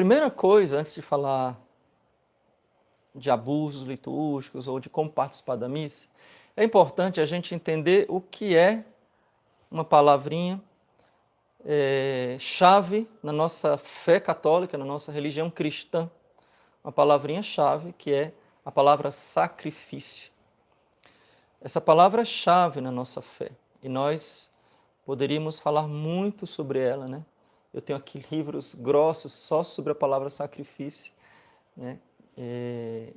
primeira coisa, antes de falar de abusos litúrgicos ou de como participar da missa, é importante a gente entender o que é uma palavrinha é, chave na nossa fé católica, na nossa religião cristã. Uma palavrinha chave que é a palavra sacrifício. Essa palavra é chave na nossa fé e nós poderíamos falar muito sobre ela, né? Eu tenho aqui livros grossos só sobre a palavra sacrifício, né? É,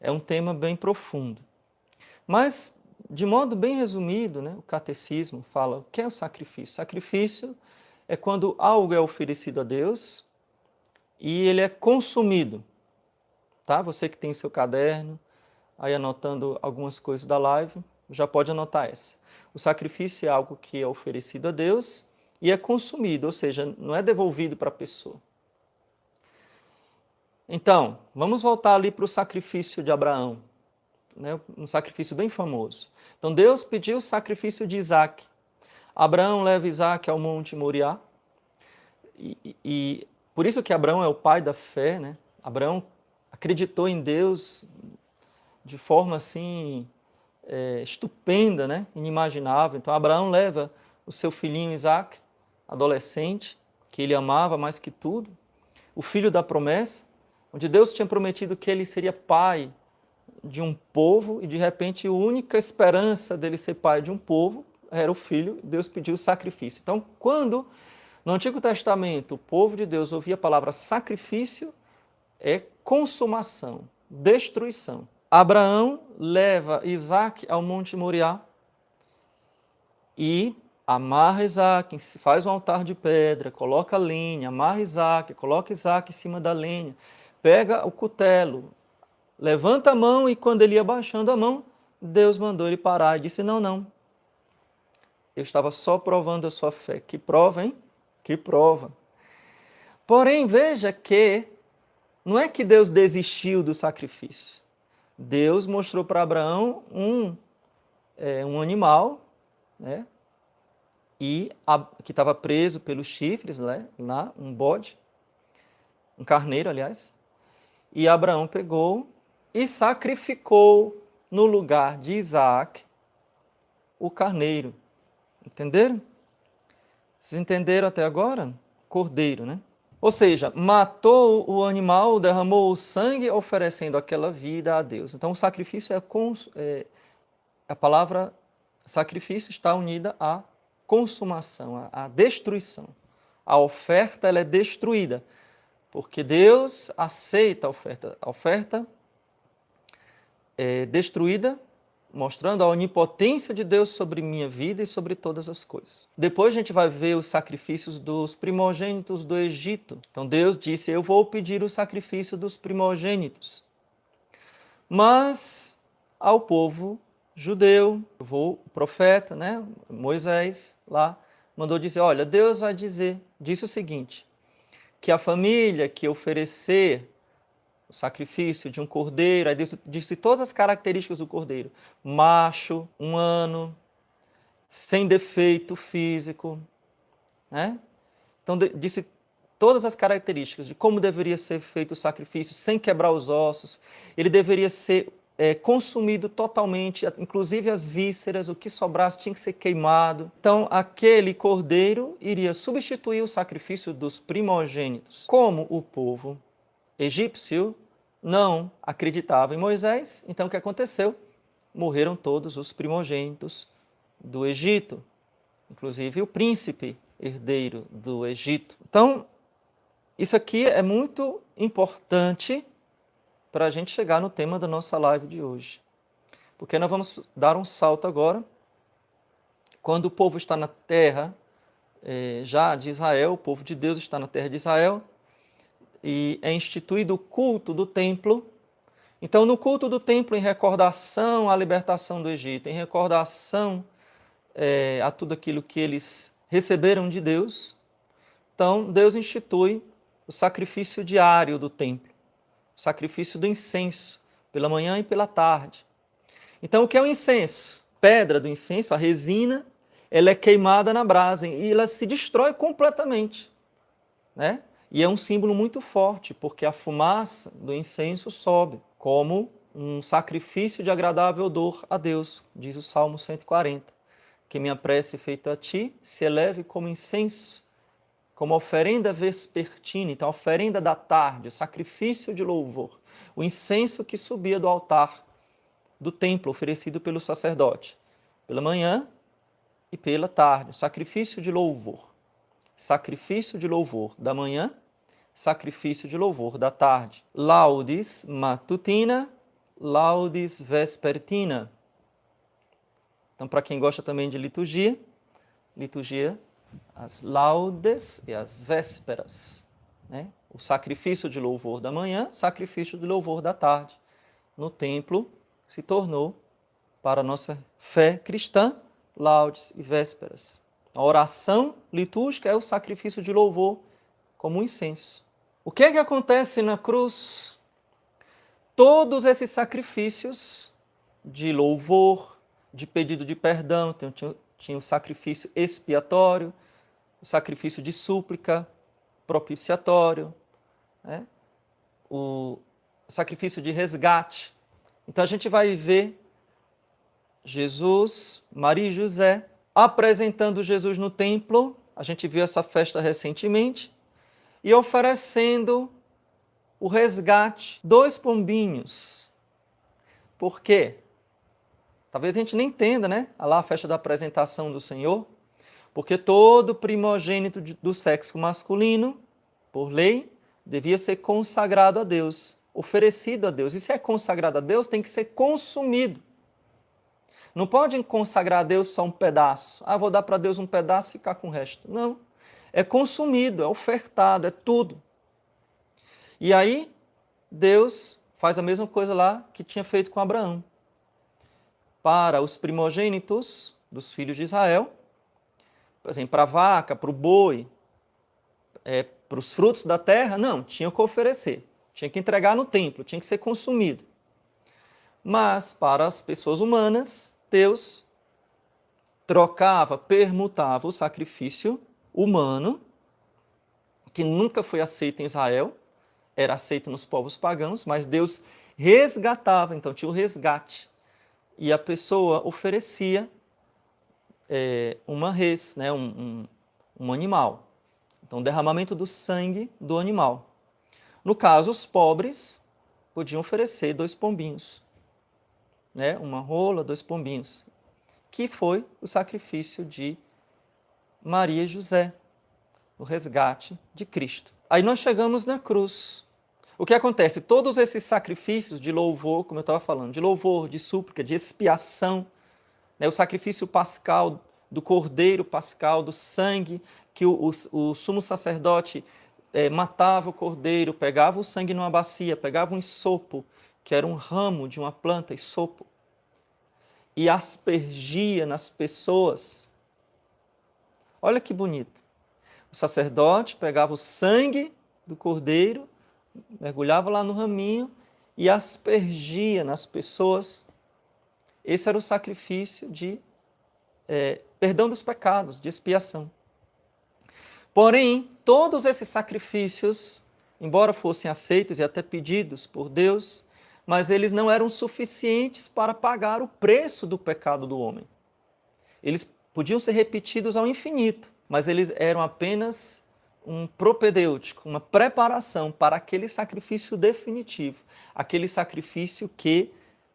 é um tema bem profundo. Mas, de modo bem resumido, né, o catecismo fala o que é o sacrifício. Sacrifício é quando algo é oferecido a Deus e ele é consumido. Tá? Você que tem seu caderno, aí anotando algumas coisas da live, já pode anotar essa. O sacrifício é algo que é oferecido a Deus e é consumido, ou seja, não é devolvido para a pessoa. Então, vamos voltar ali para o sacrifício de Abraão, né? um sacrifício bem famoso. Então, Deus pediu o sacrifício de Isaac. Abraão leva Isaac ao Monte Moriá, e, e, por isso que Abraão é o pai da fé, né? Abraão acreditou em Deus de forma assim é, estupenda, né? inimaginável. Então, Abraão leva o seu filhinho Isaac, adolescente, que ele amava mais que tudo, o filho da promessa, onde Deus tinha prometido que ele seria pai de um povo e de repente a única esperança dele ser pai de um povo era o filho, Deus pediu sacrifício. Então, quando no Antigo Testamento o povo de Deus ouvia a palavra sacrifício, é consumação, destruição. Abraão leva Isaac ao Monte Moriá e amarra Isaac, faz um altar de pedra, coloca lenha, amarra Isaac, coloca Isaac em cima da lenha, pega o cutelo, levanta a mão e quando ele ia baixando a mão, Deus mandou ele parar e disse: Não, não. Eu estava só provando a sua fé. Que prova, hein? Que prova. Porém, veja que não é que Deus desistiu do sacrifício. Deus mostrou para Abraão um, é, um animal, né? E a, que estava preso pelos chifres, né? lá, um bode, um carneiro, aliás. E Abraão pegou e sacrificou no lugar de Isaac o carneiro. Entenderam? Vocês entenderam até agora? Cordeiro, né? Ou seja, matou o animal, derramou o sangue, oferecendo aquela vida a Deus. Então, o sacrifício é, é a palavra sacrifício está unida à consumação, à, à destruição. A oferta ela é destruída, porque Deus aceita a oferta. A oferta é destruída mostrando a onipotência de Deus sobre minha vida e sobre todas as coisas. Depois a gente vai ver os sacrifícios dos primogênitos do Egito. Então Deus disse: Eu vou pedir o sacrifício dos primogênitos. Mas ao povo judeu, o profeta, né, Moisés, lá, mandou dizer: Olha, Deus vai dizer, disse o seguinte, que a família que oferecer o sacrifício de um cordeiro, aí disse todas as características do cordeiro: macho, um ano, sem defeito físico, né? Então disse todas as características de como deveria ser feito o sacrifício sem quebrar os ossos. Ele deveria ser é, consumido totalmente, inclusive as vísceras, o que sobrasse tinha que ser queimado. Então, aquele cordeiro iria substituir o sacrifício dos primogênitos. Como o povo egípcio não acreditava em Moisés, então o que aconteceu? Morreram todos os primogênitos do Egito, inclusive o príncipe herdeiro do Egito. Então, isso aqui é muito importante para a gente chegar no tema da nossa live de hoje. Porque nós vamos dar um salto agora. Quando o povo está na terra eh, já de Israel, o povo de Deus está na terra de Israel, e é instituído o culto do templo. Então, no culto do templo, em recordação à libertação do Egito, em recordação é, a tudo aquilo que eles receberam de Deus, então Deus institui o sacrifício diário do templo, sacrifício do incenso, pela manhã e pela tarde. Então, o que é o incenso? Pedra do incenso, a resina, ela é queimada na brasa e ela se destrói completamente. Né? E é um símbolo muito forte, porque a fumaça do incenso sobe como um sacrifício de agradável odor a Deus, diz o Salmo 140. Que minha prece feita a ti se eleve como incenso, como oferenda vespertina, então oferenda da tarde, o sacrifício de louvor, o incenso que subia do altar do templo oferecido pelo sacerdote, pela manhã e pela tarde, o sacrifício de louvor. Sacrifício de louvor da manhã, sacrifício de louvor da tarde. Laudes matutina Laudes Vespertina. Então, para quem gosta também de liturgia, liturgia, as laudes e as vésperas. Né? O sacrifício de louvor da manhã, sacrifício de louvor da tarde. No templo se tornou, para a nossa fé cristã, laudes e vésperas. A oração litúrgica é o sacrifício de louvor como um incenso. O que é que acontece na cruz? todos esses sacrifícios de louvor, de pedido de perdão, tinha, o sacrifício expiatório, o sacrifício de súplica, propiciatório, né? o sacrifício de resgate. Então a gente vai ver Jesus, Maria e José apresentando Jesus no templo, a gente viu essa festa recentemente, e oferecendo o resgate, dois pombinhos. Por quê? Talvez a gente nem entenda, né? Lá a festa da apresentação do Senhor. Porque todo primogênito do sexo masculino, por lei, devia ser consagrado a Deus, oferecido a Deus. E se é consagrado a Deus, tem que ser consumido. Não pode consagrar a Deus só um pedaço. Ah, vou dar para Deus um pedaço e ficar com o resto. Não. É consumido, é ofertado, é tudo. E aí, Deus faz a mesma coisa lá que tinha feito com Abraão. Para os primogênitos dos filhos de Israel, por exemplo, para a vaca, para o boi, é, para os frutos da terra, não, tinha que oferecer, tinha que entregar no templo, tinha que ser consumido. Mas para as pessoas humanas, Deus trocava, permutava o sacrifício humano, que nunca foi aceito em Israel, era aceito nos povos pagãos, mas Deus resgatava, então tinha o resgate. E a pessoa oferecia é, uma res, né, um, um, um animal. Então, derramamento do sangue do animal. No caso, os pobres podiam oferecer dois pombinhos, né, uma rola, dois pombinhos, que foi o sacrifício de Maria e José, o resgate de Cristo. Aí nós chegamos na cruz. O que acontece? Todos esses sacrifícios de louvor, como eu estava falando, de louvor, de súplica, de expiação, né, o sacrifício pascal do cordeiro pascal, do sangue, que o, o, o sumo sacerdote é, matava o cordeiro, pegava o sangue numa bacia, pegava um isopo, que era um ramo de uma planta, isopo, e aspergia nas pessoas. Olha que bonito. O sacerdote pegava o sangue do cordeiro, mergulhava lá no raminho e aspergia nas pessoas. Esse era o sacrifício de é, perdão dos pecados, de expiação. Porém, todos esses sacrifícios, embora fossem aceitos e até pedidos por Deus, mas eles não eram suficientes para pagar o preço do pecado do homem. Eles podiam ser repetidos ao infinito, mas eles eram apenas um propedêutico, uma preparação para aquele sacrifício definitivo, aquele sacrifício que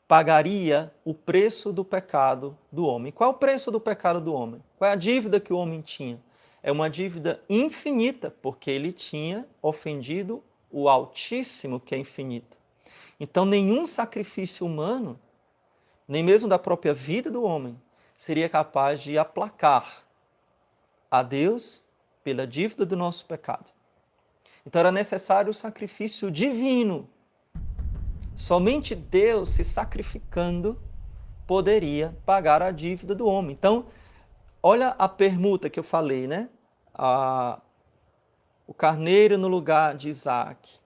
pagaria o preço do pecado do homem. Qual é o preço do pecado do homem? Qual é a dívida que o homem tinha? É uma dívida infinita, porque ele tinha ofendido o Altíssimo, que é infinito. Então, nenhum sacrifício humano, nem mesmo da própria vida do homem, seria capaz de aplacar a Deus pela dívida do nosso pecado. Então era necessário o sacrifício divino. Somente Deus se sacrificando poderia pagar a dívida do homem. Então, olha a permuta que eu falei, né? A, o carneiro no lugar de Isaac,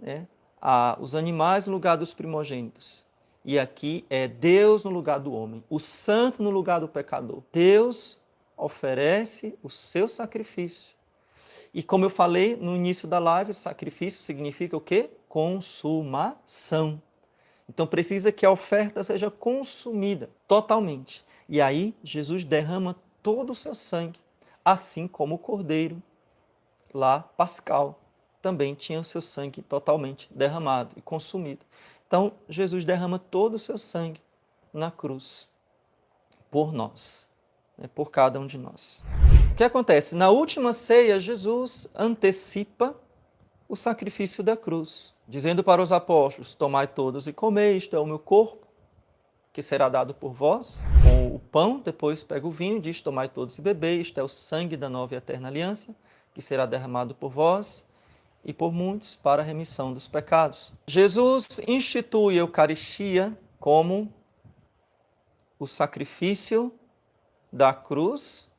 né? A, os animais no lugar dos primogênitos. E aqui é Deus no lugar do homem, o santo no lugar do pecador. Deus oferece o seu sacrifício. E como eu falei no início da live, sacrifício significa o quê? Consumação. Então precisa que a oferta seja consumida totalmente. E aí Jesus derrama todo o seu sangue, assim como o cordeiro lá pascal também tinha o seu sangue totalmente derramado e consumido. Então Jesus derrama todo o seu sangue na cruz por nós, né, por cada um de nós. O que acontece? Na última ceia, Jesus antecipa o sacrifício da cruz, dizendo para os apóstolos: Tomai todos e comei, isto é o meu corpo, que será dado por vós. Com o pão, depois pega o vinho, diz: Tomai todos e bebei, isto é o sangue da nova e eterna aliança, que será derramado por vós e por muitos para a remissão dos pecados. Jesus institui a Eucaristia como o sacrifício da cruz,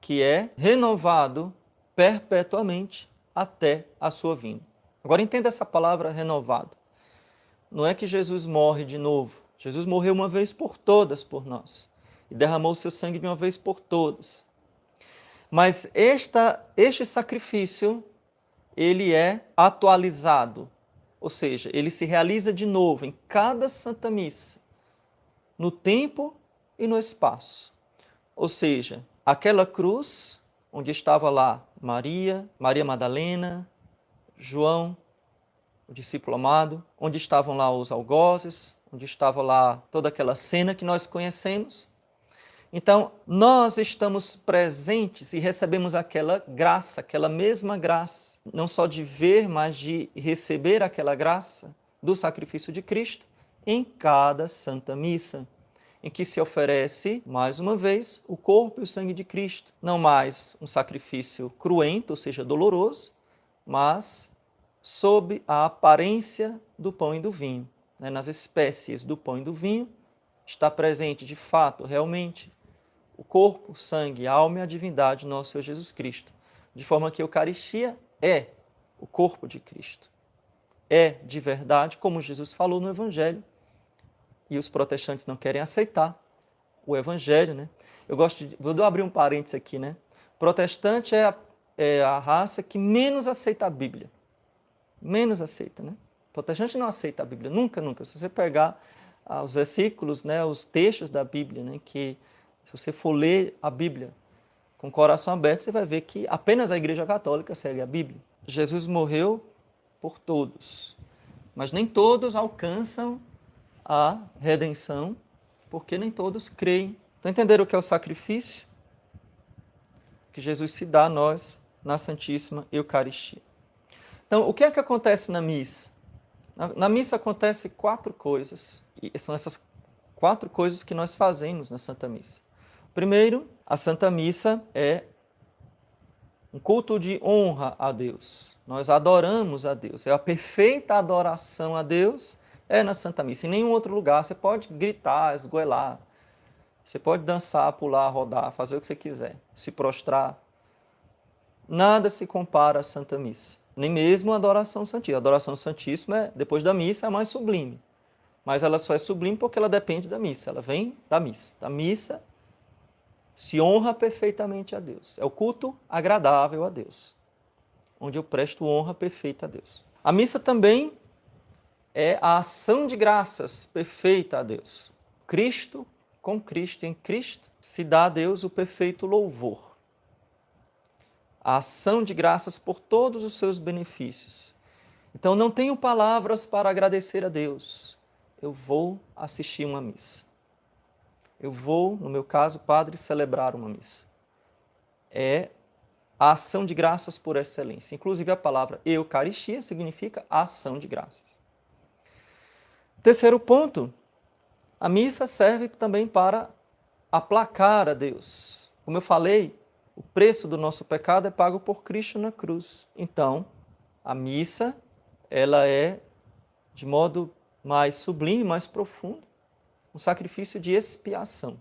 que é renovado perpetuamente até a sua vinda. Agora entenda essa palavra renovado. Não é que Jesus morre de novo. Jesus morreu uma vez por todas por nós e derramou seu sangue de uma vez por todas. Mas esta, este sacrifício, ele é atualizado, ou seja, ele se realiza de novo em cada Santa Missa, no tempo e no espaço. Ou seja, aquela cruz onde estava lá Maria, Maria Madalena, João, o discípulo amado, onde estavam lá os algozes, onde estava lá toda aquela cena que nós conhecemos. Então, nós estamos presentes e recebemos aquela graça, aquela mesma graça, não só de ver, mas de receber aquela graça do sacrifício de Cristo em cada Santa Missa em que se oferece, mais uma vez, o corpo e o sangue de Cristo. Não mais um sacrifício cruento, ou seja, doloroso, mas sob a aparência do pão e do vinho. Né? Nas espécies do pão e do vinho está presente, de fato, realmente, o corpo, o sangue, a alma e a divindade do nosso Senhor Jesus Cristo. De forma que a Eucaristia é o corpo de Cristo. É de verdade, como Jesus falou no Evangelho, e os protestantes não querem aceitar o evangelho, né? Eu gosto de, vou abrir um parênteses aqui, né? Protestante é a, é a raça que menos aceita a Bíblia. Menos aceita, né? Protestante não aceita a Bíblia, nunca, nunca. Se você pegar ah, os versículos, né, os textos da Bíblia, né, que se você for ler a Bíblia com o coração aberto, você vai ver que apenas a Igreja Católica segue a Bíblia. Jesus morreu por todos, mas nem todos alcançam a redenção, porque nem todos creem. Então, entenderam o que é o sacrifício? Que Jesus se dá a nós na Santíssima Eucaristia. Então, o que é que acontece na missa? Na, na missa acontece quatro coisas, e são essas quatro coisas que nós fazemos na Santa Missa. Primeiro, a Santa Missa é um culto de honra a Deus. Nós adoramos a Deus. É a perfeita adoração a Deus é na Santa Missa. Em nenhum outro lugar você pode gritar, esgoelar. Você pode dançar, pular, rodar, fazer o que você quiser, se prostrar. Nada se compara à Santa Missa. Nem mesmo a adoração santíssima. A adoração santíssima, é, depois da missa, é a mais sublime. Mas ela só é sublime porque ela depende da missa. Ela vem da missa. Da missa se honra perfeitamente a Deus. É o culto agradável a Deus, onde eu presto honra perfeita a Deus. A missa também é a ação de graças perfeita a Deus. Cristo, com Cristo, em Cristo, se dá a Deus o perfeito louvor. A ação de graças por todos os seus benefícios. Então, não tenho palavras para agradecer a Deus. Eu vou assistir uma missa. Eu vou, no meu caso, padre, celebrar uma missa. É a ação de graças por excelência. Inclusive, a palavra Eucaristia significa ação de graças. Terceiro ponto, a missa serve também para aplacar a Deus. Como eu falei, o preço do nosso pecado é pago por Cristo na cruz. Então, a missa, ela é de modo mais sublime, mais profundo, um sacrifício de expiação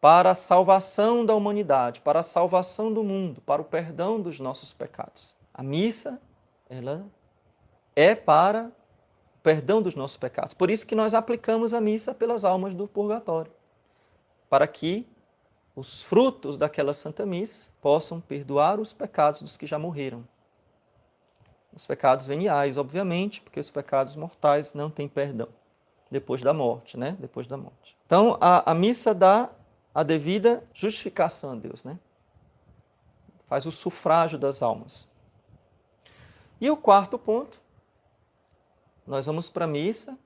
para a salvação da humanidade, para a salvação do mundo, para o perdão dos nossos pecados. A missa, ela é para perdão dos nossos pecados. Por isso que nós aplicamos a missa pelas almas do purgatório, para que os frutos daquela Santa Missa possam perdoar os pecados dos que já morreram. Os pecados veniais, obviamente, porque os pecados mortais não têm perdão depois da morte, né? Depois da morte. Então, a, a missa dá a devida justificação a Deus, né? Faz o sufrágio das almas. E o quarto ponto, nós vamos para a missa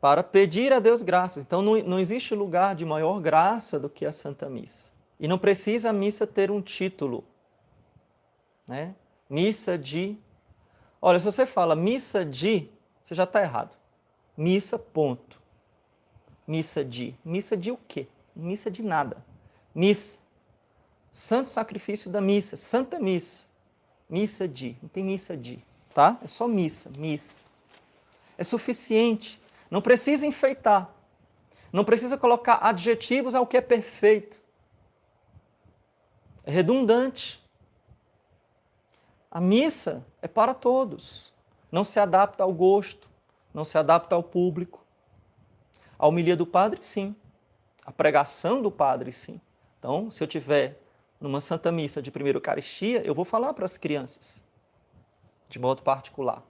para pedir a Deus graças. Então, não, não existe lugar de maior graça do que a Santa Missa. E não precisa a missa ter um título. Né? Missa de. Olha, se você fala missa de, você já está errado. Missa, ponto. Missa de. Missa de o quê? Missa de nada. Missa. Santo sacrifício da missa. Santa missa. Missa de. Não tem missa de. Tá? É só missa. Missa. É suficiente. Não precisa enfeitar. Não precisa colocar adjetivos ao que é perfeito. É redundante. A missa é para todos. Não se adapta ao gosto, não se adapta ao público. A homilia do padre, sim. A pregação do padre, sim. Então, se eu tiver numa Santa Missa de primeira Eucaristia, eu vou falar para as crianças, de modo particular.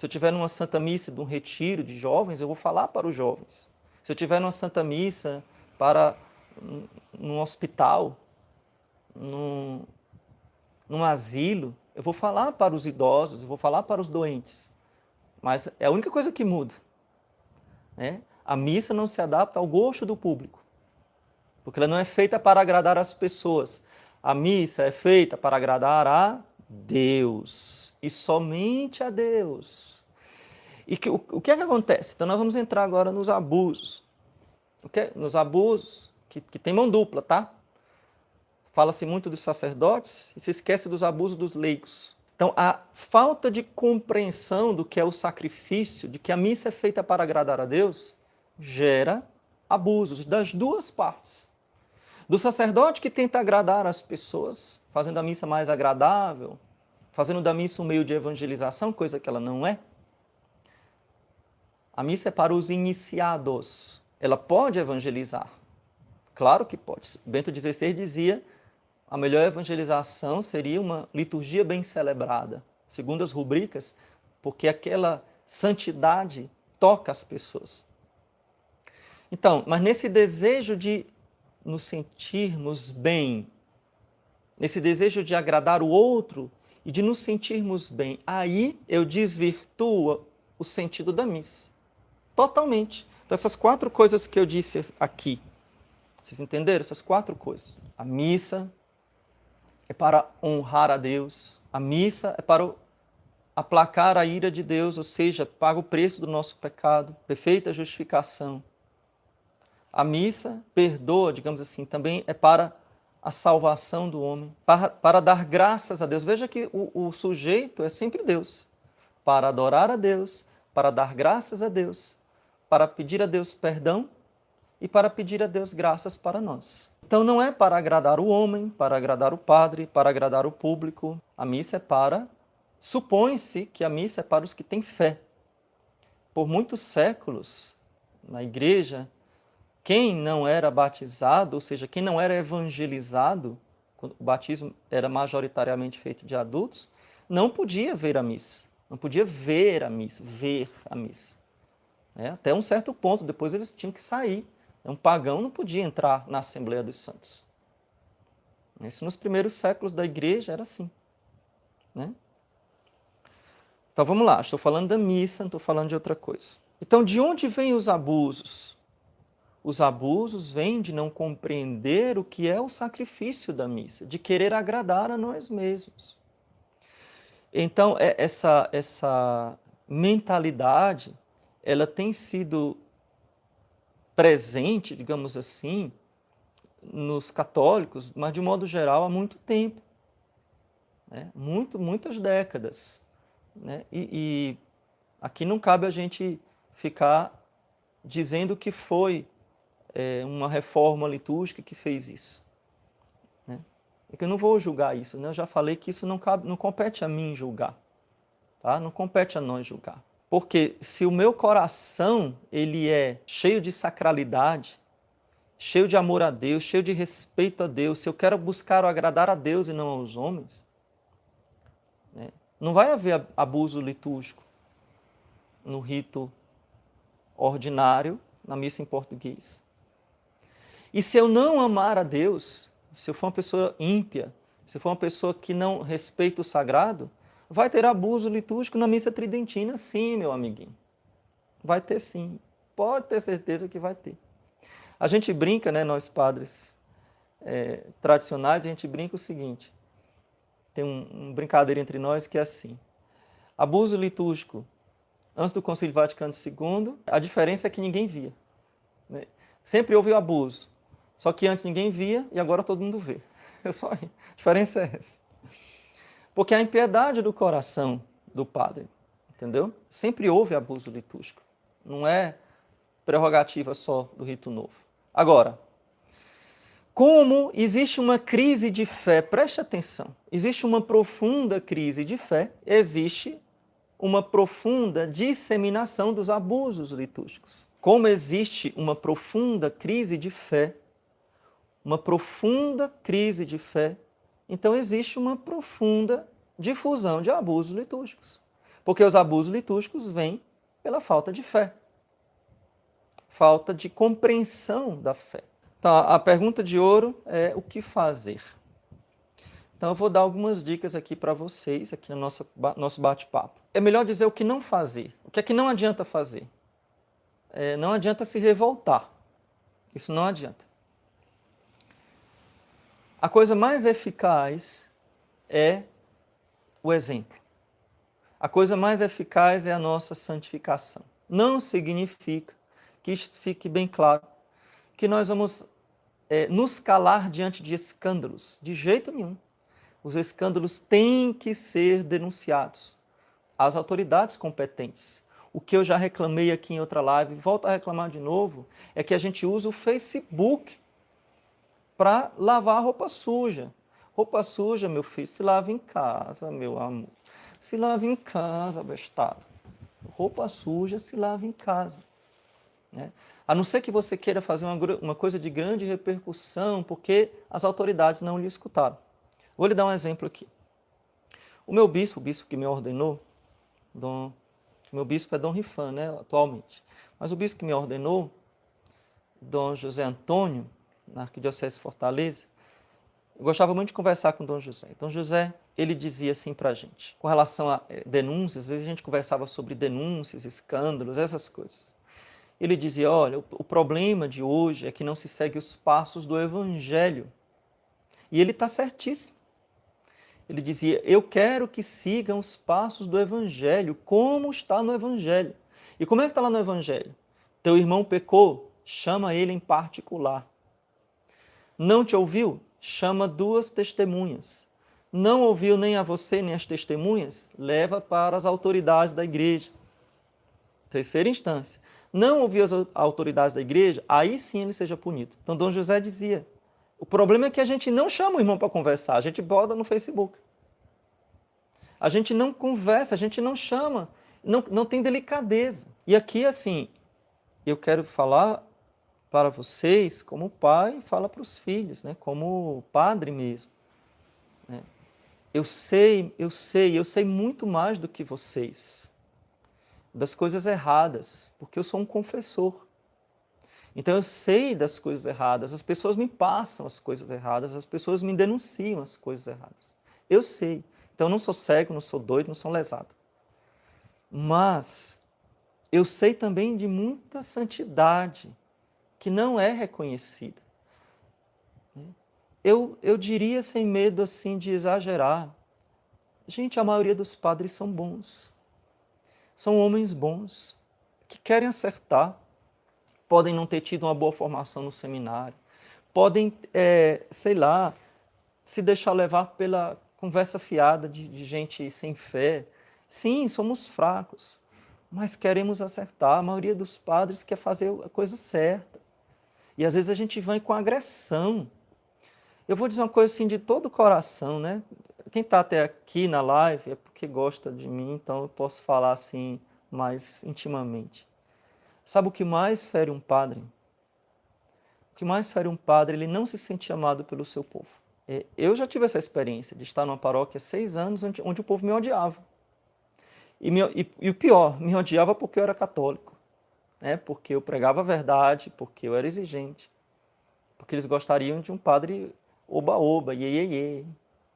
Se eu tiver numa Santa Missa de um retiro de jovens, eu vou falar para os jovens. Se eu tiver numa Santa Missa para num hospital, num, num asilo, eu vou falar para os idosos, eu vou falar para os doentes. Mas é a única coisa que muda. Né? A missa não se adapta ao gosto do público, porque ela não é feita para agradar as pessoas. A missa é feita para agradar a Deus e somente a Deus. E que, o, o que é que acontece? Então nós vamos entrar agora nos abusos. Okay? Nos abusos que, que tem mão dupla, tá? Fala-se muito dos sacerdotes e se esquece dos abusos dos leigos. Então, a falta de compreensão do que é o sacrifício, de que a missa é feita para agradar a Deus, gera abusos das duas partes. Do sacerdote que tenta agradar as pessoas, fazendo a missa mais agradável, fazendo da missa um meio de evangelização, coisa que ela não é. A missa é para os iniciados. Ela pode evangelizar. Claro que pode. Bento XVI dizia a melhor evangelização seria uma liturgia bem celebrada, segundo as rubricas, porque aquela santidade toca as pessoas. Então, mas nesse desejo de nos sentirmos bem, nesse desejo de agradar o outro e de nos sentirmos bem, aí eu desvirtuo o sentido da missa. Totalmente. Então, essas quatro coisas que eu disse aqui, vocês entenderam? Essas quatro coisas. A missa, é para honrar a Deus. A missa é para aplacar a ira de Deus, ou seja, paga o preço do nosso pecado, perfeita justificação. A missa perdoa, digamos assim, também é para a salvação do homem, para, para dar graças a Deus. Veja que o, o sujeito é sempre Deus. Para adorar a Deus, para dar graças a Deus, para pedir a Deus perdão e para pedir a Deus graças para nós. Então não é para agradar o homem, para agradar o padre, para agradar o público. A missa é para. Supõe-se que a missa é para os que têm fé. Por muitos séculos, na igreja, quem não era batizado, ou seja, quem não era evangelizado, o batismo era majoritariamente feito de adultos, não podia ver a missa. Não podia ver a missa, ver a missa. É, até um certo ponto, depois eles tinham que sair um pagão não podia entrar na Assembleia dos Santos. Isso nos primeiros séculos da igreja era assim. Né? Então vamos lá, estou falando da missa, não estou falando de outra coisa. Então, de onde vêm os abusos? Os abusos vêm de não compreender o que é o sacrifício da missa, de querer agradar a nós mesmos. Então, é, essa, essa mentalidade, ela tem sido presente, digamos assim, nos católicos, mas de modo geral há muito tempo, né? muito, muitas décadas. Né? E, e, aqui não cabe a gente ficar dizendo que foi é, uma reforma litúrgica que fez isso. Né? É que eu não vou julgar isso, né? eu já falei que isso não, cabe, não compete a mim julgar, tá? não compete a nós julgar. Porque se o meu coração ele é cheio de sacralidade, cheio de amor a Deus, cheio de respeito a Deus, se eu quero buscar o agradar a Deus e não aos homens, né, não vai haver abuso litúrgico no rito ordinário, na missa em português. E se eu não amar a Deus, se eu for uma pessoa ímpia, se eu for uma pessoa que não respeita o sagrado, vai ter abuso litúrgico na missa tridentina, sim, meu amiguinho. Vai ter sim. Pode ter certeza que vai ter. A gente brinca, né, nós padres é, tradicionais, a gente brinca o seguinte: tem um, um brincadeira entre nós que é assim. Abuso litúrgico antes do Concílio Vaticano II, a diferença é que ninguém via. Né? Sempre houve o abuso, só que antes ninguém via e agora todo mundo vê. É só a diferença é essa. Porque a impiedade do coração do padre, entendeu? Sempre houve abuso litúrgico. Não é prerrogativa só do rito novo. Agora, como existe uma crise de fé, preste atenção, existe uma profunda crise de fé, existe uma profunda disseminação dos abusos litúrgicos. Como existe uma profunda crise de fé, uma profunda crise de fé, então existe uma profunda difusão de abusos litúrgicos. Porque os abusos litúrgicos vêm pela falta de fé, falta de compreensão da fé. Então, a pergunta de ouro é o que fazer? Então eu vou dar algumas dicas aqui para vocês, aqui no nosso, nosso bate-papo. É melhor dizer o que não fazer. O que é que não adianta fazer? É, não adianta se revoltar. Isso não adianta. A coisa mais eficaz é o exemplo. A coisa mais eficaz é a nossa santificação. Não significa, que isto fique bem claro, que nós vamos é, nos calar diante de escândalos. De jeito nenhum os escândalos têm que ser denunciados às autoridades competentes. O que eu já reclamei aqui em outra live, volto a reclamar de novo, é que a gente usa o Facebook para lavar roupa suja. Roupa suja, meu filho, se lava em casa, meu amor. Se lava em casa, bestado. Roupa suja se lava em casa. Né? A não ser que você queira fazer uma, uma coisa de grande repercussão, porque as autoridades não lhe escutaram. Vou lhe dar um exemplo aqui. O meu bispo, o bispo que me ordenou, Dom, meu bispo é Dom Rifan, né, atualmente. Mas o bispo que me ordenou, Dom José Antônio, na Arquidiocese Fortaleza, eu gostava muito de conversar com Dom José. Dom José, ele dizia assim para a gente, com relação a eh, denúncias, às vezes a gente conversava sobre denúncias, escândalos, essas coisas. Ele dizia, olha, o problema de hoje é que não se segue os passos do Evangelho. E ele está certíssimo ele dizia: Eu quero que sigam os passos do Evangelho, como está no Evangelho. E como é que está lá no Evangelho? Teu irmão pecou, chama ele em particular. Não te ouviu? Chama duas testemunhas. Não ouviu nem a você nem as testemunhas? Leva para as autoridades da igreja. Terceira instância. Não ouviu as autoridades da igreja? Aí sim ele seja punido. Então, Dom José dizia: o problema é que a gente não chama o irmão para conversar, a gente bota no Facebook. A gente não conversa, a gente não chama, não, não tem delicadeza. E aqui, assim, eu quero falar para vocês como pai fala para os filhos, né? como padre mesmo. Né? Eu sei, eu sei, eu sei muito mais do que vocês das coisas erradas, porque eu sou um confessor. Então eu sei das coisas erradas, as pessoas me passam as coisas erradas, as pessoas me denunciam as coisas erradas. Eu sei. Então eu não sou cego, não sou doido, não sou lesado. Mas eu sei também de muita santidade que não é reconhecida. Eu, eu diria sem medo assim de exagerar. Gente, a maioria dos padres são bons. São homens bons que querem acertar podem não ter tido uma boa formação no seminário, podem, é, sei lá, se deixar levar pela conversa fiada de, de gente sem fé. Sim, somos fracos, mas queremos acertar. A maioria dos padres quer fazer a coisa certa. E às vezes a gente vem com agressão. Eu vou dizer uma coisa assim de todo o coração, né? Quem está até aqui na live é porque gosta de mim, então eu posso falar assim mais intimamente. Sabe o que mais fere um padre? O que mais fere um padre, ele não se sente amado pelo seu povo. É, eu já tive essa experiência de estar numa paróquia seis anos onde, onde o povo me odiava. E, me, e, e, o pior, me odiava porque eu era católico, né? porque eu pregava a verdade, porque eu era exigente, porque eles gostariam de um padre oba-oba, iê-iê-iê,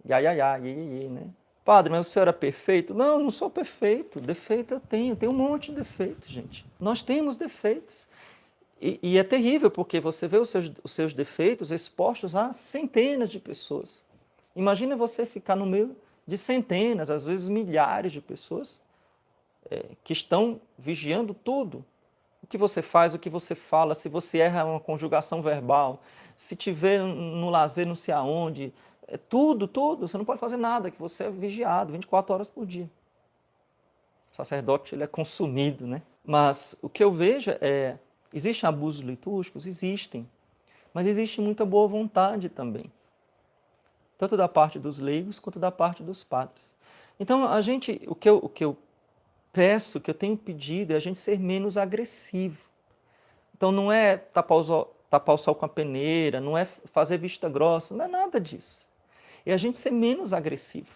iá-iá-iá, iê-iê-iê, né? Padre, mas o senhor é perfeito? Não, não sou perfeito. Defeito eu tenho. Tenho um monte de defeitos, gente. Nós temos defeitos. E, e, é terrível, porque você vê os seus, os seus defeitos expostos a centenas de pessoas. Imagina você ficar no meio de centenas, às vezes milhares de pessoas é, que estão vigiando tudo. O que você faz, o que você fala, se você erra uma conjugação verbal, se tiver no lazer não sei aonde, é tudo, tudo. Você não pode fazer nada, que você é vigiado 24 horas por dia. O sacerdote ele é consumido, né? Mas o que eu vejo é Existem abusos litúrgicos? Existem. Mas existe muita boa vontade também. Tanto da parte dos leigos quanto da parte dos padres. Então, a gente, o que eu, o que eu peço, que eu tenho pedido é a gente ser menos agressivo. Então, não é tapar, tapar o sol com a peneira, não é fazer vista grossa, não é nada disso. É a gente ser menos agressivo.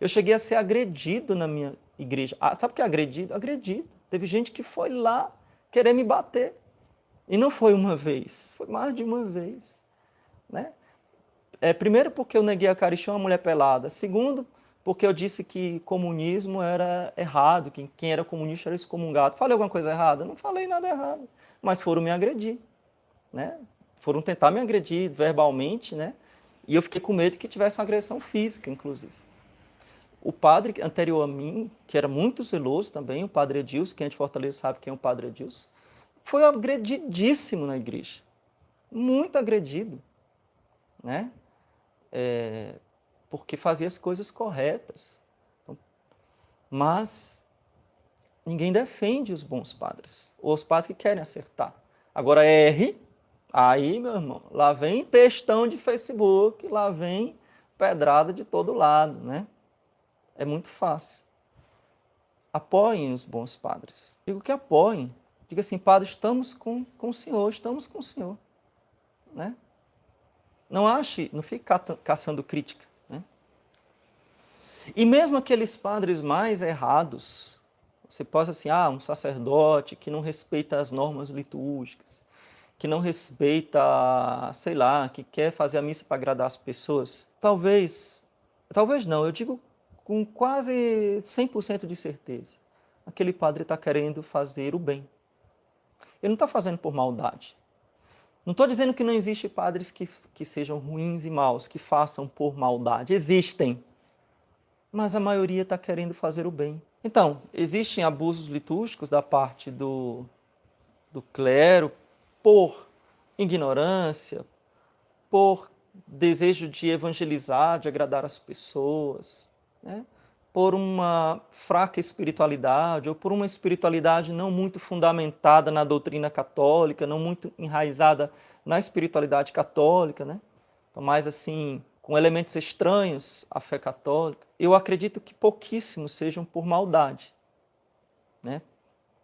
Eu cheguei a ser agredido na minha igreja. Ah, sabe o que é agredido? Agredido. Teve gente que foi lá querer me bater. E não foi uma vez, foi mais de uma vez. Né? É, primeiro, porque eu neguei a Eucaristia a mulher pelada. Segundo, porque eu disse que comunismo era errado, que quem era comunista era excomungado. Falei alguma coisa errada? Não falei nada errado, mas foram me agredir. Né? Foram tentar me agredir verbalmente, né? e eu fiquei com medo que tivesse uma agressão física, inclusive. O padre anterior a mim, que era muito zeloso também, o padre Edilson, quem é de Fortaleza sabe quem é o padre Edilson, foi agredidíssimo na igreja. Muito agredido. Né? É, porque fazia as coisas corretas. Mas ninguém defende os bons padres, ou os padres que querem acertar. Agora, R, aí, meu irmão, lá vem textão de Facebook, lá vem pedrada de todo lado, né? É muito fácil. Apoiem os bons padres. Digo que apoiem, Diga assim, Padre, estamos com, com o Senhor, estamos com o Senhor. Né? Não ache, não fique caçando crítica. E mesmo aqueles padres mais errados, você pode assim, ah, um sacerdote que não respeita as normas litúrgicas, que não respeita, sei lá, que quer fazer a missa para agradar as pessoas. Talvez, talvez não, eu digo com quase 100% de certeza. Aquele padre está querendo fazer o bem. Ele não está fazendo por maldade. Não estou dizendo que não existe padres que, que sejam ruins e maus, que façam por maldade. Existem. Mas a maioria está querendo fazer o bem. Então, existem abusos litúrgicos da parte do, do clero por ignorância, por desejo de evangelizar, de agradar as pessoas. Né? por uma fraca espiritualidade ou por uma espiritualidade não muito fundamentada na doutrina católica, não muito enraizada na espiritualidade católica, né? Mais assim, com elementos estranhos à fé católica. Eu acredito que pouquíssimos sejam por maldade, né?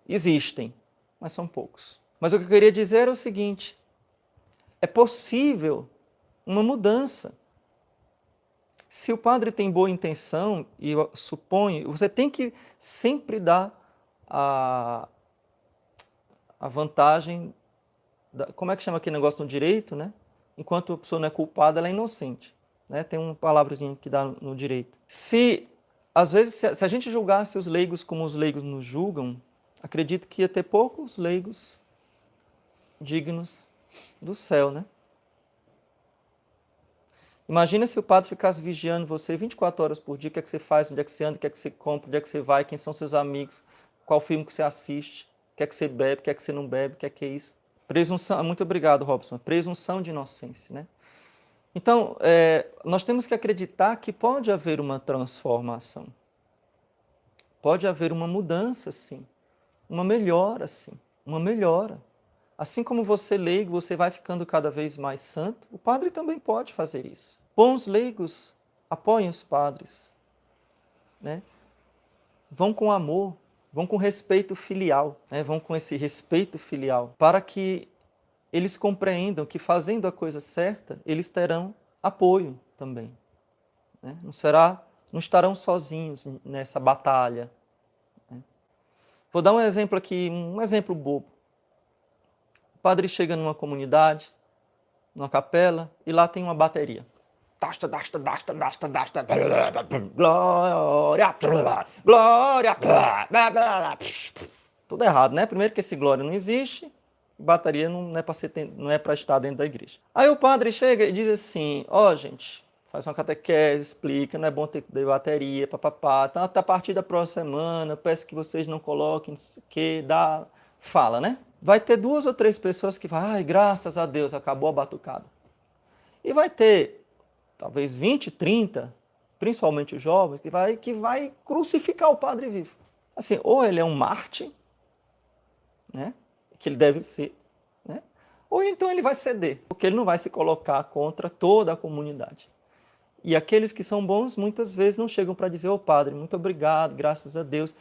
Existem, mas são poucos. Mas o que eu queria dizer é o seguinte: é possível uma mudança se o padre tem boa intenção, e eu suponho, você tem que sempre dar a, a vantagem, da, como é que chama aquele negócio no direito, né? Enquanto a pessoa não é culpada, ela é inocente. Né? Tem uma palavrazinha que dá no direito. Se, às vezes, se a gente julgasse os leigos como os leigos nos julgam, acredito que ia ter poucos leigos dignos do céu, né? Imagina se o padre ficasse vigiando você 24 horas por dia, o que é que você faz, onde é que você anda, o que é que você compra, onde é que você vai, quem são seus amigos, qual filme que você assiste, o que é que você bebe, o que é que você não bebe, o que é que é isso. Presunção, muito obrigado, Robson. Presunção de inocência, né? Então, é, nós temos que acreditar que pode haver uma transformação. Pode haver uma mudança, sim. Uma melhora, sim. Uma melhora. Assim como você leigo, você vai ficando cada vez mais santo, o padre também pode fazer isso. Bons leigos apoiem os padres. Né? Vão com amor, vão com respeito filial, né? vão com esse respeito filial, para que eles compreendam que fazendo a coisa certa, eles terão apoio também. Né? Não será, não estarão sozinhos nessa batalha. Né? Vou dar um exemplo aqui, um exemplo bobo. O padre chega numa comunidade, numa capela, e lá tem uma bateria. Dasta, dasta, dasta, dasta, dasta, glória, glória, tudo errado, né? Primeiro que esse glória não existe, bateria não é para não é para estar dentro da igreja. Aí o padre chega e diz assim: "Ó, oh, gente, faz uma catequese, explica, não é bom ter ter bateria, papapá. Então, até a partir da próxima semana, peço que vocês não coloquem que dá fala, né? Vai ter duas ou três pessoas que falam: "Ai, graças a Deus, acabou a batucada". E vai ter talvez 20, 30, principalmente os jovens, que vai, que vai crucificar o padre vivo. Assim, ou ele é um Marte, né? Que ele deve ser, né? ou então ele vai ceder, porque ele não vai se colocar contra toda a comunidade. E aqueles que são bons, muitas vezes não chegam para dizer, ô oh, padre, muito obrigado, graças a Deus.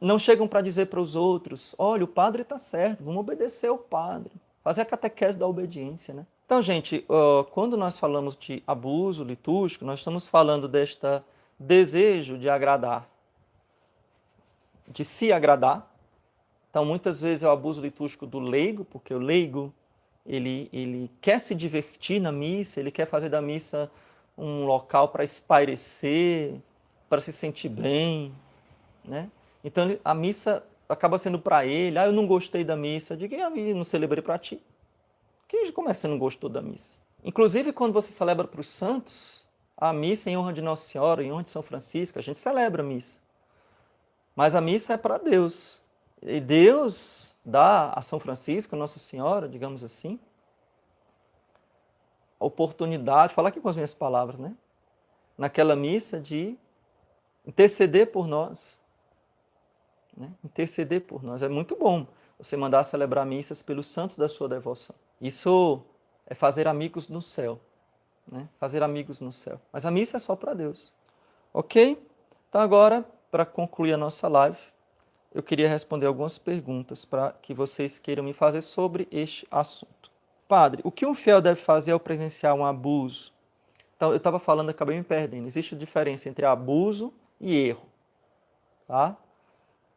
Não chegam para dizer para os outros, olha, o padre está certo, vamos obedecer ao padre. Fazer a catequese da obediência, né? Então, gente, quando nós falamos de abuso litúrgico, nós estamos falando desta desejo de agradar, de se agradar. Então, muitas vezes é o abuso litúrgico do leigo, porque o leigo ele, ele quer se divertir na missa, ele quer fazer da missa um local para espairecer, para se sentir bem, né? Então a missa acaba sendo para ele, ah, eu não gostei da missa, diga, ah, eu não celebrei para ti. Que, como é que você não gostou da missa? Inclusive, quando você celebra para os santos, a missa em honra de Nossa Senhora, em honra de São Francisco, a gente celebra a missa. Mas a missa é para Deus. E Deus dá a São Francisco, Nossa Senhora, digamos assim, a oportunidade, falar aqui com as minhas palavras, né? Naquela missa de interceder por nós. Né? Interceder por nós. É muito bom você mandar celebrar missas pelos santos da sua devoção. Isso é fazer amigos no céu. Né? Fazer amigos no céu. Mas a missa é só para Deus. Ok? Então, agora, para concluir a nossa live, eu queria responder algumas perguntas para que vocês queiram me fazer sobre este assunto. Padre, o que um fiel deve fazer ao presenciar um abuso? Então, eu estava falando, acabei me perdendo. Existe diferença entre abuso e erro. Tá?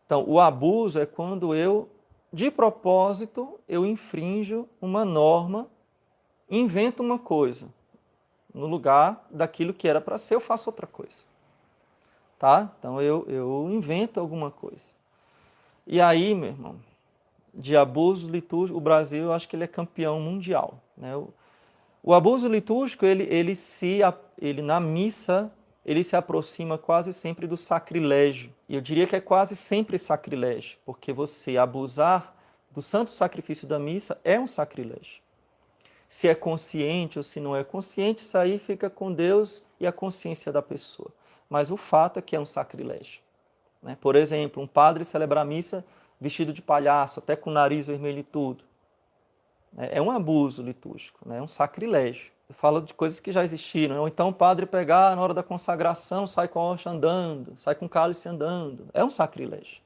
Então, o abuso é quando eu de propósito, eu infrinjo uma norma, invento uma coisa. No lugar daquilo que era para ser, eu faço outra coisa. Tá? Então eu, eu invento alguma coisa. E aí, meu irmão, de abuso litúrgico, o Brasil, eu acho que ele é campeão mundial. Né? O, o abuso litúrgico, ele, ele, se, ele na missa, ele se aproxima quase sempre do sacrilégio. E eu diria que é quase sempre sacrilégio, porque você abusar do santo sacrifício da missa é um sacrilégio. Se é consciente ou se não é consciente, isso aí fica com Deus e a consciência da pessoa. Mas o fato é que é um sacrilégio. Né? Por exemplo, um padre celebrar a missa vestido de palhaço, até com o nariz vermelho e tudo. É um abuso litúrgico, né? é um sacrilégio fala de coisas que já existiram. Né? Ou então o padre pegar na hora da consagração, sai com a hoxa andando, sai com o cálice andando. É um sacrilégio.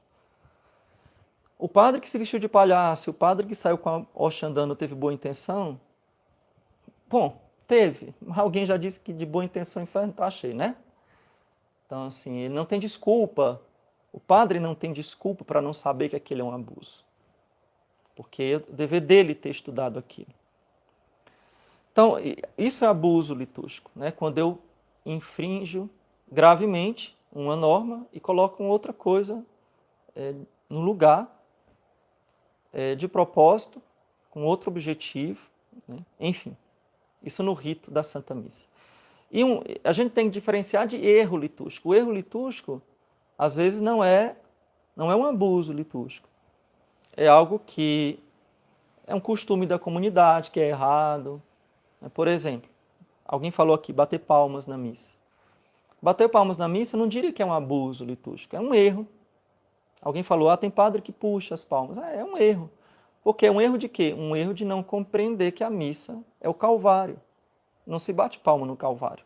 O padre que se vestiu de palhaço, o padre que saiu com a hoxa andando teve boa intenção? Bom, teve. Alguém já disse que de boa intenção o inferno está cheio, né? Então, assim, ele não tem desculpa. O padre não tem desculpa para não saber que aquilo é um abuso. Porque é dever dele ter estudado aquilo. Então, isso é abuso litúrgico, né? quando eu infrinjo gravemente uma norma e coloco outra coisa é, no lugar, é, de propósito, com outro objetivo, né? enfim, isso no rito da Santa Missa. E um, a gente tem que diferenciar de erro litúrgico. O erro litúrgico, às vezes, não é, não é um abuso litúrgico. É algo que é um costume da comunidade, que é errado, né? Por exemplo, alguém falou aqui, bater palmas na missa. Bater palmas na missa não diria que é um abuso litúrgico, é um erro. Alguém falou, ah, tem padre que puxa as palmas. É, é um erro. Porque é um erro de quê? Um erro de não compreender que a missa é o Calvário. Não se bate palma no Calvário.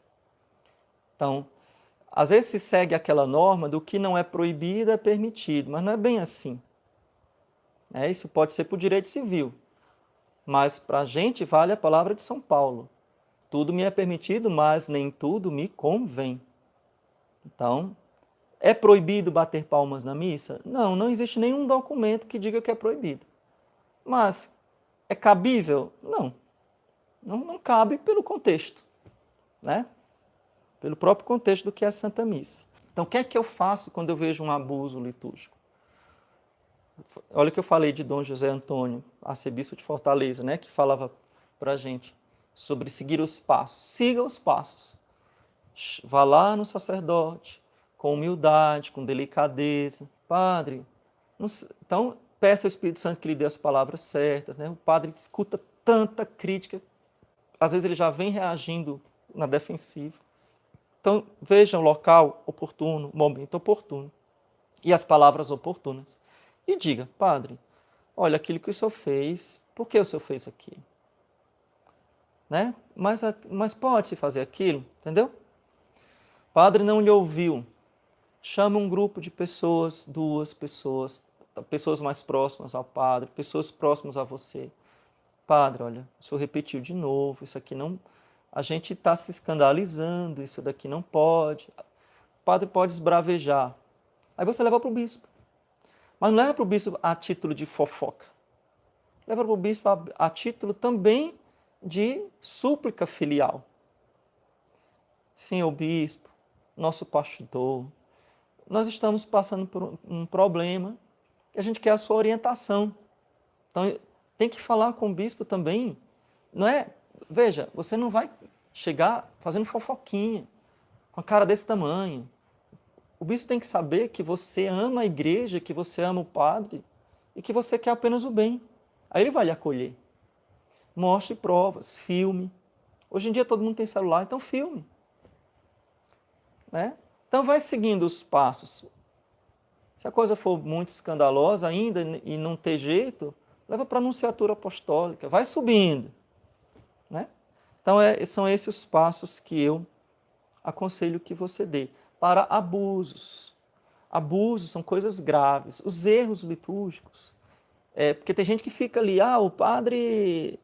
Então, às vezes se segue aquela norma do que não é proibido é permitido, mas não é bem assim. É, isso pode ser por direito civil. Mas para a gente vale a palavra de São Paulo. Tudo me é permitido, mas nem tudo me convém. Então, é proibido bater palmas na missa? Não, não existe nenhum documento que diga que é proibido. Mas é cabível? Não. Não, não cabe pelo contexto, né? Pelo próprio contexto do que é a Santa Missa. Então, o que é que eu faço quando eu vejo um abuso litúrgico? Olha o que eu falei de Dom José Antônio, arcebispo de Fortaleza, né, que falava para a gente sobre seguir os passos. Siga os passos. Vá lá no sacerdote, com humildade, com delicadeza. Padre, então peça ao Espírito Santo que lhe dê as palavras certas. Né? O padre escuta tanta crítica, às vezes ele já vem reagindo na defensiva. Então veja o local oportuno, momento oportuno e as palavras oportunas. E diga, padre, olha aquilo que o senhor fez, por que o senhor fez aquilo? Né? Mas, mas pode-se fazer aquilo, entendeu? Padre não lhe ouviu. Chama um grupo de pessoas, duas pessoas, pessoas mais próximas ao padre, pessoas próximas a você. Padre, olha, o senhor repetiu de novo, isso aqui não. A gente está se escandalizando, isso daqui não pode. O padre pode esbravejar. Aí você leva para o bispo. Mas não leva para o bispo a título de fofoca. Leva para o bispo a, a título também de súplica filial. Senhor bispo, nosso pastor, nós estamos passando por um problema e a gente quer a sua orientação. Então, tem que falar com o bispo também. Não é? Veja, você não vai chegar fazendo fofoquinha, com a cara desse tamanho. O bispo tem que saber que você ama a igreja, que você ama o padre e que você quer apenas o bem. Aí ele vai lhe acolher. Mostre provas, filme. Hoje em dia todo mundo tem celular, então filme. Né? Então vai seguindo os passos. Se a coisa for muito escandalosa ainda e não ter jeito, leva para a anunciatura apostólica, vai subindo. Então é, são esses os passos que eu aconselho que você dê para abusos. Abusos são coisas graves. Os erros litúrgicos. É, porque tem gente que fica ali, ah, o padre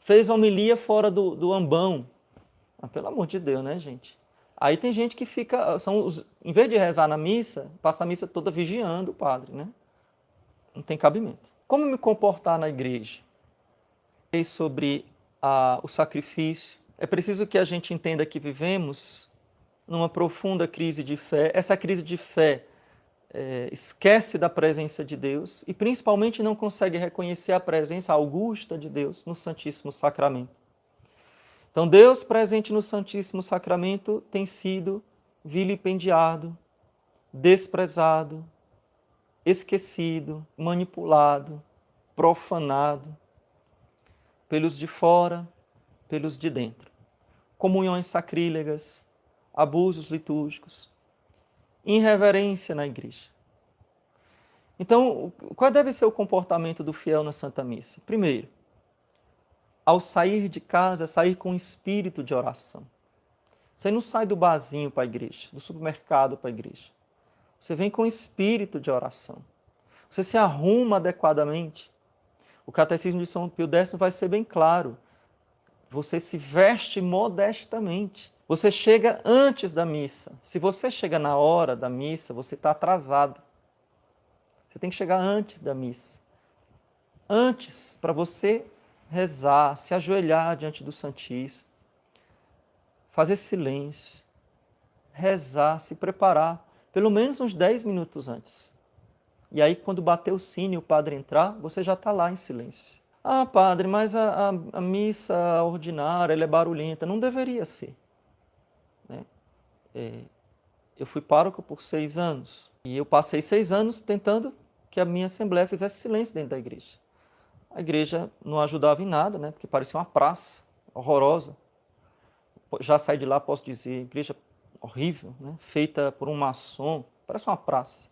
fez homilia fora do, do ambão. Ah, pelo amor de Deus, né, gente? Aí tem gente que fica, são os, em vez de rezar na missa, passa a missa toda vigiando o padre, né? Não tem cabimento. Como me comportar na igreja? Sobre a, o sacrifício. É preciso que a gente entenda que vivemos numa profunda crise de fé. Essa crise de fé é, esquece da presença de Deus e principalmente não consegue reconhecer a presença augusta de Deus no Santíssimo Sacramento. Então, Deus presente no Santíssimo Sacramento tem sido vilipendiado, desprezado, esquecido, manipulado, profanado pelos de fora, pelos de dentro. Comunhões sacrílegas, abusos litúrgicos, irreverência na igreja. Então, qual deve ser o comportamento do fiel na Santa Missa? Primeiro, ao sair de casa, sair com espírito de oração. Você não sai do barzinho para a igreja, do supermercado para a igreja. Você vem com espírito de oração. Você se arruma adequadamente. O catecismo de São Pio X vai ser bem claro. Você se veste modestamente. Você chega antes da missa. Se você chega na hora da missa, você está atrasado. Você tem que chegar antes da missa. Antes, para você rezar, se ajoelhar diante do Santíssimo, fazer silêncio, rezar, se preparar, pelo menos uns 10 minutos antes. E aí, quando bater o sino e o padre entrar, você já está lá em silêncio. Ah, padre, mas a, a, a missa ordinária é barulhenta. Não deveria ser. Né? É, eu fui pároco por seis anos. E eu passei seis anos tentando que a minha assembleia fizesse silêncio dentro da igreja. A igreja não ajudava em nada, né? porque parecia uma praça horrorosa. Já saí de lá, posso dizer, igreja horrível, né? feita por um maçom, parece uma praça.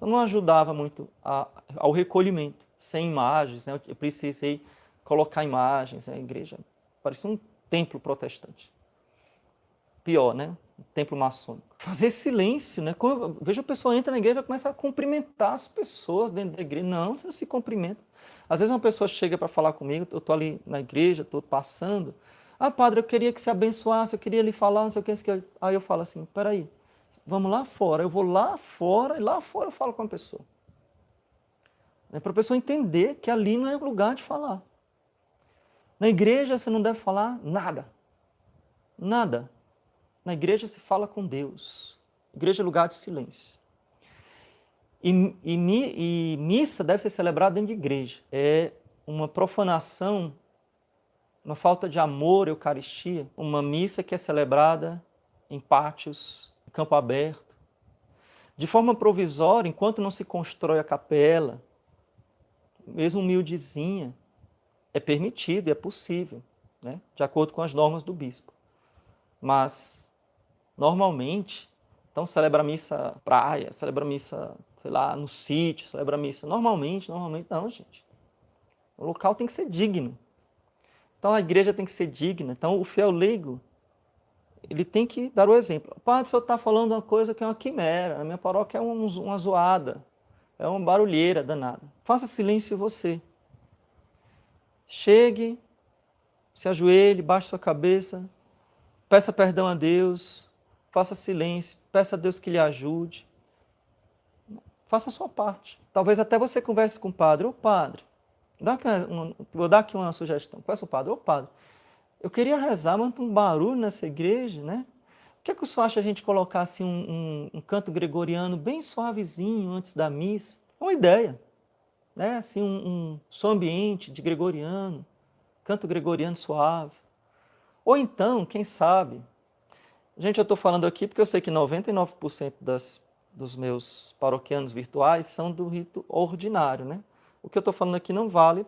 Então não ajudava muito a, ao recolhimento, sem imagens. Né? Eu precisei colocar imagens, né? a igreja parecia um templo protestante. Pior, né? templo maçônico. Fazer silêncio, né? Quando, veja a pessoa entra na igreja e começa a cumprimentar as pessoas dentro da igreja. Não, você não se cumprimenta. Às vezes uma pessoa chega para falar comigo, eu estou ali na igreja, estou passando. Ah, padre, eu queria que você abençoasse, eu queria lhe falar, não sei o que. Aí eu falo assim, peraí, vamos lá fora. Eu vou lá fora e lá fora eu falo com a pessoa. É para a pessoa entender que ali não é lugar de falar. Na igreja você não deve falar nada. Nada. Na igreja se fala com Deus. Igreja é lugar de silêncio. E, e, e missa deve ser celebrada dentro de igreja. É uma profanação, uma falta de amor Eucaristia. Uma missa que é celebrada em pátios, campo aberto. De forma provisória, enquanto não se constrói a capela, mesmo humildezinha, é permitido é possível, né? de acordo com as normas do bispo. Mas, normalmente, então celebra missa praia, celebra missa, sei lá, no sítio, celebra missa. Normalmente, normalmente, não, gente. O local tem que ser digno. Então a igreja tem que ser digna. Então o fiel leigo, ele tem que dar o exemplo. Padre, o senhor está falando uma coisa que é uma quimera. A minha paróquia é um, uma zoada. É uma barulheira danada. Faça silêncio você. Chegue, se ajoelhe, baixe sua cabeça, Peça perdão a Deus, faça silêncio, peça a Deus que lhe ajude. Faça a sua parte. Talvez até você converse com o padre. Ô padre, dá uma, vou dar aqui uma sugestão. Conhece o padre? Ô padre, eu queria rezar, mas tem um barulho nessa igreja, né? O que, é que o senhor acha a gente colocar assim, um, um, um, canto gregoriano bem suavezinho antes da missa? É uma ideia. Né? Assim, um, um som ambiente de gregoriano, canto gregoriano suave. Ou então, quem sabe, gente, eu estou falando aqui porque eu sei que 99% das, dos meus paroquianos virtuais são do rito ordinário, né? O que eu estou falando aqui não vale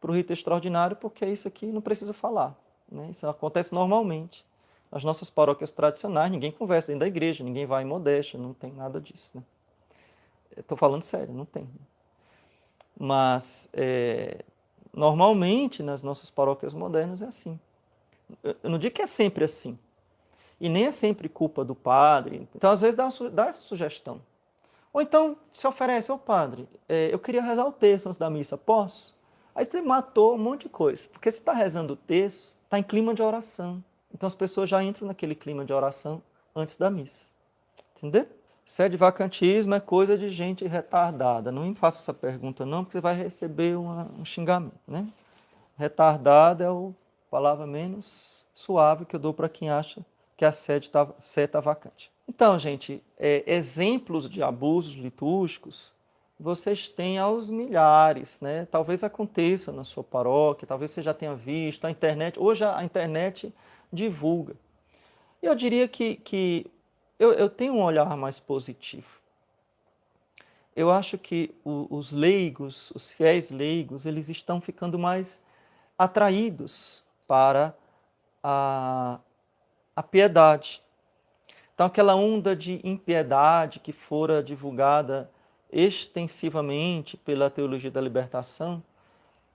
para o rito extraordinário, porque isso aqui não precisa falar. Né? Isso acontece normalmente. Nas nossas paróquias tradicionais, ninguém conversa dentro da igreja, ninguém vai em modéstia, não tem nada disso. Né? Estou falando sério, não tem. Mas, é, normalmente, nas nossas paróquias modernas é assim. Eu não digo que é sempre assim. E nem é sempre culpa do padre. Então, às vezes, dá, dá essa sugestão. Ou então, se oferece, ao padre, é, eu queria rezar o texto antes da missa, posso? Aí você matou um monte de coisa. Porque se está rezando o texto, está em clima de oração. Então as pessoas já entram naquele clima de oração antes da missa. Entendeu? Sede vacantismo é coisa de gente retardada. Não me faça essa pergunta, não, porque você vai receber uma, um xingamento. Né? Retardado é o palavra menos suave que eu dou para quem acha que a sede está tá vacante. Então, gente, é, exemplos de abusos litúrgicos vocês têm aos milhares, né? Talvez aconteça na sua paróquia, talvez você já tenha visto, a internet, hoje a internet divulga. Eu diria que, que eu, eu tenho um olhar mais positivo. Eu acho que o, os leigos, os fiéis leigos, eles estão ficando mais atraídos para a, a piedade. Então, aquela onda de impiedade que fora divulgada extensivamente pela teologia da libertação,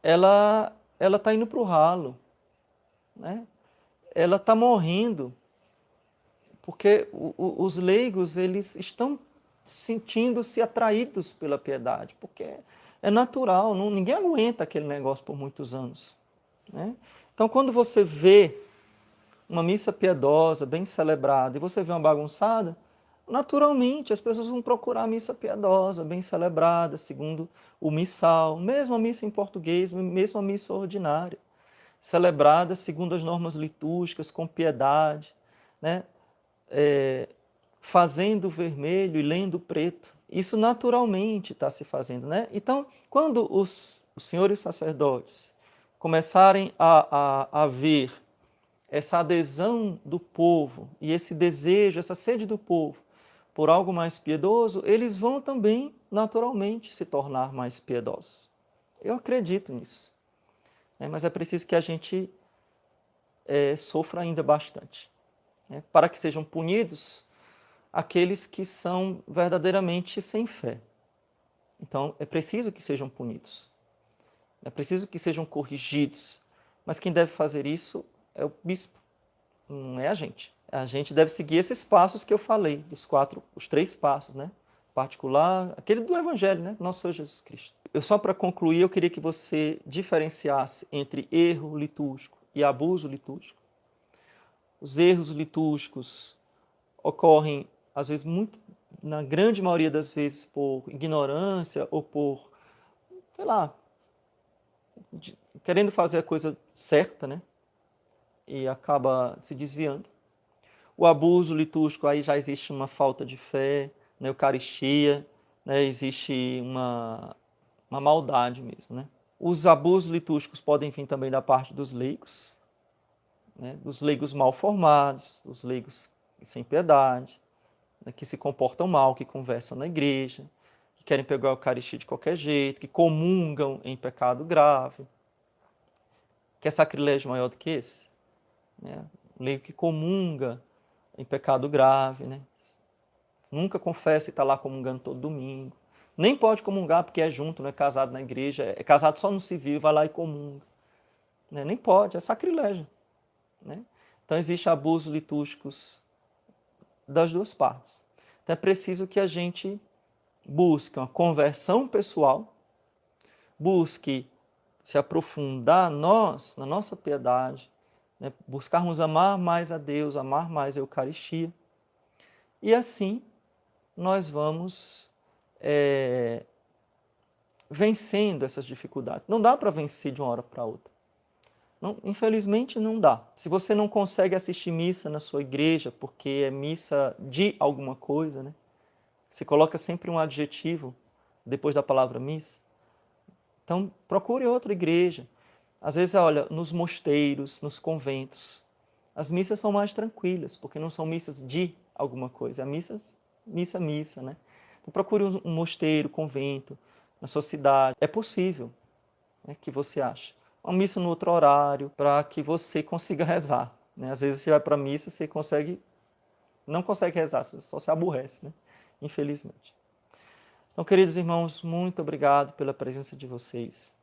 ela ela está indo para o ralo, né? Ela está morrendo, porque o, o, os leigos eles estão sentindo-se atraídos pela piedade, porque é natural, não, ninguém aguenta aquele negócio por muitos anos, né? Então, quando você vê uma missa piedosa, bem celebrada, e você vê uma bagunçada, naturalmente as pessoas vão procurar a missa piedosa, bem celebrada, segundo o missal, mesmo a missa em português, mesmo a missa ordinária, celebrada segundo as normas litúrgicas, com piedade, né? É, fazendo vermelho e lendo preto. Isso naturalmente está se fazendo. Né? Então, quando os, os senhores sacerdotes começarem a, a, a ver essa adesão do povo e esse desejo, essa sede do povo por algo mais piedoso, eles vão também naturalmente se tornar mais piedosos. Eu acredito nisso. É, mas é preciso que a gente é, sofra ainda bastante, né, para que sejam punidos aqueles que são verdadeiramente sem fé. Então, é preciso que sejam punidos. É preciso que sejam corrigidos. Mas quem deve fazer isso é o bispo. Não é a gente. A gente deve seguir esses passos que eu falei, dos quatro, os três passos, né? Particular, aquele do Evangelho, né? Nosso Senhor Jesus Cristo. Eu só para concluir, eu queria que você diferenciasse entre erro litúrgico e abuso litúrgico. Os erros litúrgicos ocorrem, às vezes, muito, na grande maioria das vezes, por ignorância ou por, sei lá, de, querendo fazer a coisa certa, né? E acaba se desviando. O abuso litúrgico, aí já existe uma falta de fé na Eucaristia, né? existe uma, uma maldade mesmo. Né? Os abusos litúrgicos podem vir também da parte dos leigos, né? dos leigos mal formados, dos leigos sem piedade, né? que se comportam mal, que conversam na igreja, que querem pegar a Eucaristia de qualquer jeito, que comungam em pecado grave. Quer sacrilégio maior do que esse? Né? Um leigo que comunga em pecado grave, né? Nunca confessa e está lá comungando todo domingo. Nem pode comungar porque é junto, não é casado na igreja, é casado só no civil, vai lá e comunga. Né? Nem pode, é sacrilégio. Né? Então, existe abusos litúrgicos das duas partes. Então, é preciso que a gente busque uma conversão pessoal, busque se aprofundar nós, na nossa piedade, né? buscarmos amar mais a Deus, amar mais a Eucaristia. E assim nós vamos é, vencendo essas dificuldades. Não dá para vencer de uma hora para outra. Não, infelizmente não dá. Se você não consegue assistir missa na sua igreja porque é missa de alguma coisa, né? Você coloca sempre um adjetivo depois da palavra missa. Então procure outra igreja. Às vezes, olha, nos mosteiros, nos conventos, as missas são mais tranquilas, porque não são missas de alguma coisa, é missas, missa, missa, né? Então procure um mosteiro, convento, na sua cidade. É possível né, que você ache. Uma missa no outro horário, para que você consiga rezar. Né? Às vezes você vai para a missa, você consegue, não consegue rezar, você só se aborrece, né? infelizmente. Então, queridos irmãos, muito obrigado pela presença de vocês.